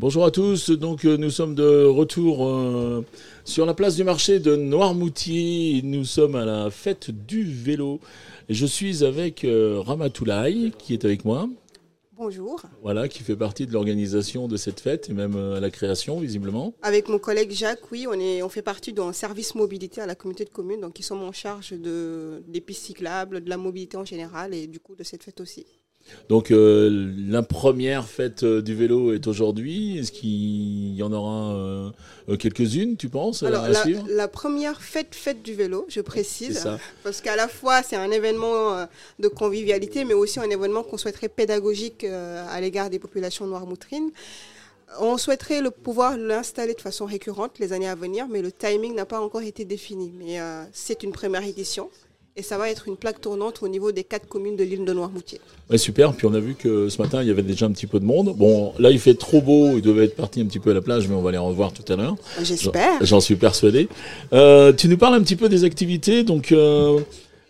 Bonjour à tous, donc euh, nous sommes de retour euh, sur la place du marché de Noirmoutier. Nous sommes à la fête du vélo. Je suis avec euh, Ramatoulaye qui est avec moi. Bonjour. Voilà, qui fait partie de l'organisation de cette fête et même à la création visiblement. Avec mon collègue Jacques, oui, on, est, on fait partie d'un service mobilité à la communauté de communes, donc ils sont en charge de, des pistes cyclables, de la mobilité en général et du coup de cette fête aussi. Donc euh, la première fête euh, du vélo est aujourd'hui. Est-ce qu'il y en aura euh, quelques-unes, tu penses Alors, la, la, première fête fête du vélo, je précise, parce qu'à la fois c'est un événement de convivialité, mais aussi un événement qu'on souhaiterait pédagogique à l'égard des populations noires-moutrines. On souhaiterait le pouvoir l'installer de façon récurrente les années à venir, mais le timing n'a pas encore été défini. Mais c'est une première édition et ça va être une plaque tournante au niveau des quatre communes de l'île de Noirmoutier. Ouais, super. Puis on a vu que ce matin, il y avait déjà un petit peu de monde. Bon, là, il fait trop beau. Il devait être parti un petit peu à la plage, mais on va les revoir tout à l'heure. J'espère. J'en suis persuadé. Euh, tu nous parles un petit peu des activités. Donc, euh,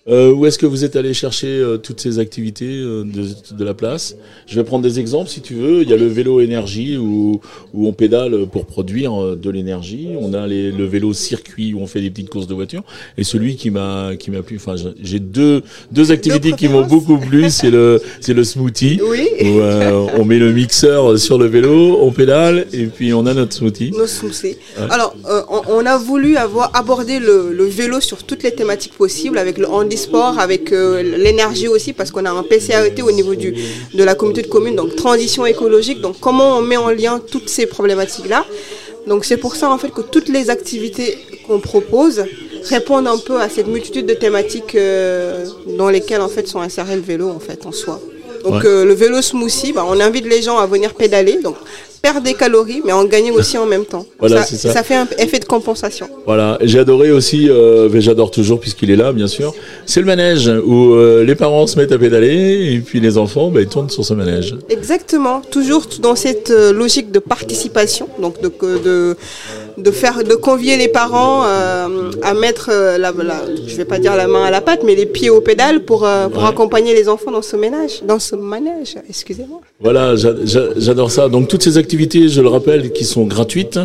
euh, où est-ce que vous êtes allé chercher euh, toutes ces activités euh, de, de, la place? Je vais prendre des exemples si tu veux. Il y a le vélo énergie où, où on pédale pour produire euh, de l'énergie. On a les, le vélo circuit où on fait des petites courses de voiture. Et celui qui m'a qui m'a plu, enfin j'ai deux deux activités qui m'ont beaucoup plu. C'est le c'est le smoothie oui. où on met le mixeur sur le vélo, on pédale et puis on a notre smoothie. Nos smoothies. Alors on, on, a voulu avoir abordé le, le vélo sur toutes les thématiques possibles avec le handi sport, avec euh, l'énergie aussi, parce qu'on a un PCAET au niveau du, de la communauté de communes, donc transition écologique. Donc comment on met en lien toutes ces problématiques-là? Donc c'est pour ça en fait que toutes les activités qu'on propose répondent un peu à cette multitude de thématiques euh, dans lesquelles en fait sont insérés le vélo en fait en soi. Donc euh, le vélo smoothie, bah, on invite les gens à venir pédaler. Donc perdre des calories, mais en gagner aussi en même temps. Voilà, ça, ça. ça, fait un effet de compensation. Voilà, j'ai adoré aussi, euh, j'adore toujours puisqu'il est là, bien sûr. C'est le manège où euh, les parents se mettent à pédaler et puis les enfants, bah, ils tournent sur ce manège. Exactement, toujours dans cette euh, logique de participation, donc de, de, de faire, de convier les parents euh, à mettre euh, la, la, je vais pas dire la main à la pâte, mais les pieds au pédale pour, euh, pour ouais. accompagner les enfants dans ce ménage, dans ce manège. Excusez-moi. Voilà, j'adore ça. Donc toutes ces activités, je le rappelle, qui sont gratuites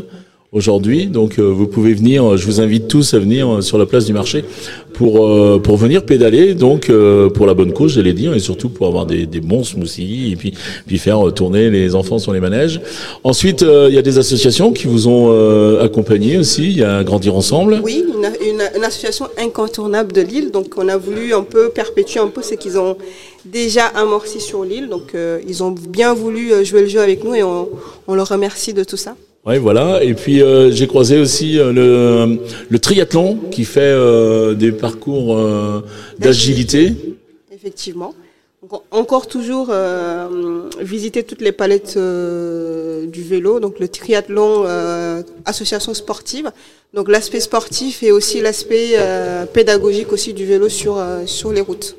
aujourd'hui. Donc euh, vous pouvez venir, je vous invite tous à venir sur la place du marché pour euh, pour venir pédaler, donc euh, pour la bonne cause, j'allais dire, et surtout pour avoir des, des bons smoothies et puis puis faire tourner les enfants sur les manèges. Ensuite, il y a des associations qui vous ont accompagné aussi. Il y a Grandir ensemble. Oui, une, une, une association incontournable de Lille. Donc on a voulu un peu perpétuer un peu ce qu'ils ont déjà amorcé sur l'île. Donc euh, ils ont bien voulu jouer le jeu avec nous et on, on leur remercie de tout ça. Oui, voilà. Et puis euh, j'ai croisé aussi euh, le, le, triathlon qui fait euh, des parcours d'agilité. Effectivement. Encore toujours visiter toutes les palettes du vélo. Donc le triathlon, association sportive. Donc l'aspect sportif et aussi l'aspect pédagogique aussi du vélo sur sur les routes.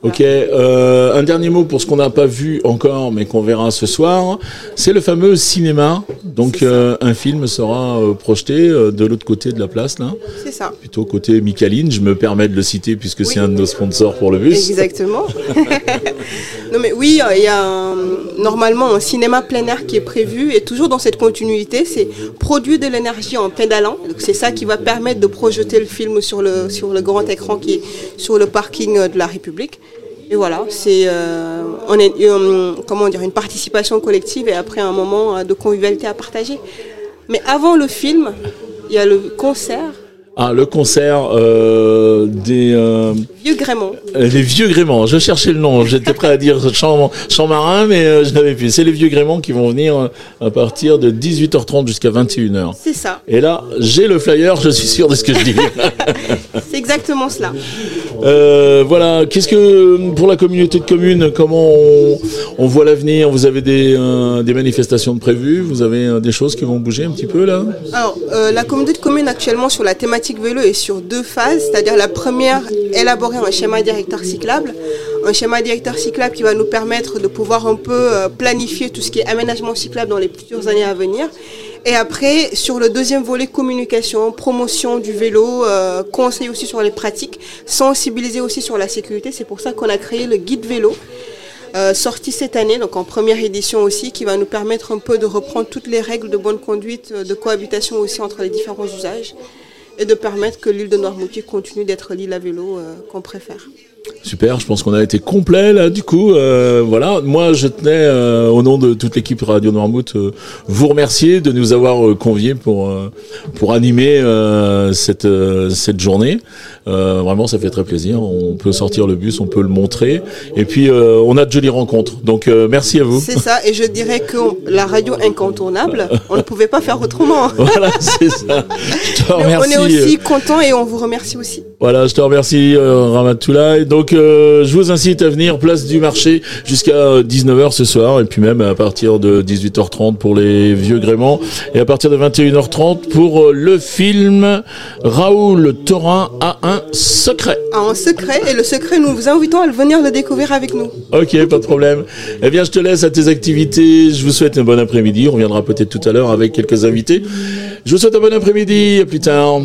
Ok, euh, un dernier mot pour ce qu'on n'a pas vu encore, mais qu'on verra ce soir. C'est le fameux cinéma. Donc euh, un film sera euh, projeté euh, de l'autre côté de la place, là. C'est ça. Plutôt côté Micaline. Je me permets de le citer puisque oui. c'est un de nos sponsors pour le bus. Exactement. non mais oui, il y a un, normalement un cinéma plein air qui est prévu et toujours dans cette continuité, c'est produire de l'énergie en pédalant. Donc c'est ça qui va permettre de projeter le film sur le sur le grand écran qui est sur le parking de la République. Et voilà, c'est euh, on euh, comment dire une participation collective et après un moment de convivialité à partager. Mais avant le film, il y a le concert. Ah, le concert euh, des euh, vieux gréments. les vieux gréments. Je cherchais le nom. J'étais prêt à dire champ, champ marin, mais euh, je n'avais plus. C'est les vieux gréments qui vont venir à partir de 18h30 jusqu'à 21h. C'est ça. Et là, j'ai le flyer. Je suis sûr de ce que je dis. C'est exactement cela. Euh, voilà. Qu'est-ce que pour la communauté de communes, comment on, on voit l'avenir? Vous avez des, euh, des manifestations de prévues? Vous avez euh, des choses qui vont bouger un petit peu là? Alors, euh, la communauté de communes actuellement sur la thématique vélo est sur deux phases. C'est-à-dire la première, élaborer un schéma directeur cyclable, un schéma directeur cyclable qui va nous permettre de pouvoir un peu planifier tout ce qui est aménagement cyclable dans les futures années à venir. Et après, sur le deuxième volet, communication, promotion du vélo, euh, conseil aussi sur les pratiques, sensibiliser aussi sur la sécurité. C'est pour ça qu'on a créé le guide vélo. euh, sorti cette année, donc en première édition aussi, qui va nous permettre un peu de reprendre toutes les règles de bonne conduite, de cohabitation aussi entre les différents usages et de permettre que l'île de Noirmoutier continue d'être l'île à vélo qu'on préfère. Super, je pense qu'on a été complet là du coup. Euh, voilà, moi je tenais euh, au nom de toute l'équipe Radio Noirmouth euh, vous remercier de nous avoir conviés pour pour animer cette cette journée. vraiment, ça fait très plaisir. On peut sortir le bus, on peut le montrer, et puis on a de jolies rencontres. Donc merci à vous. C'est ça, et je dirais que la radio incontournable, on ne pouvait pas faire autrement. voilà, c'est ça. Je te remercie. Aussi content et on vous remercie aussi. Voilà, je te remercie Ramatoula. Donc euh, je vous incite à venir place du marché jusqu'à 19h ce soir et puis même à partir de 18h30 pour les vieux gréments et à partir de 21h30 pour euh, le film Raoul Thorin a un secret. un secret et le secret nous vous invitons à le venir le découvrir avec nous. Ok, pas de problème. Eh bien, je te laisse à tes activités. Je vous souhaite un bon après-midi. On reviendra peut-être tout à l'heure avec quelques invités. Je vous souhaite un bon après-midi. À plus tard.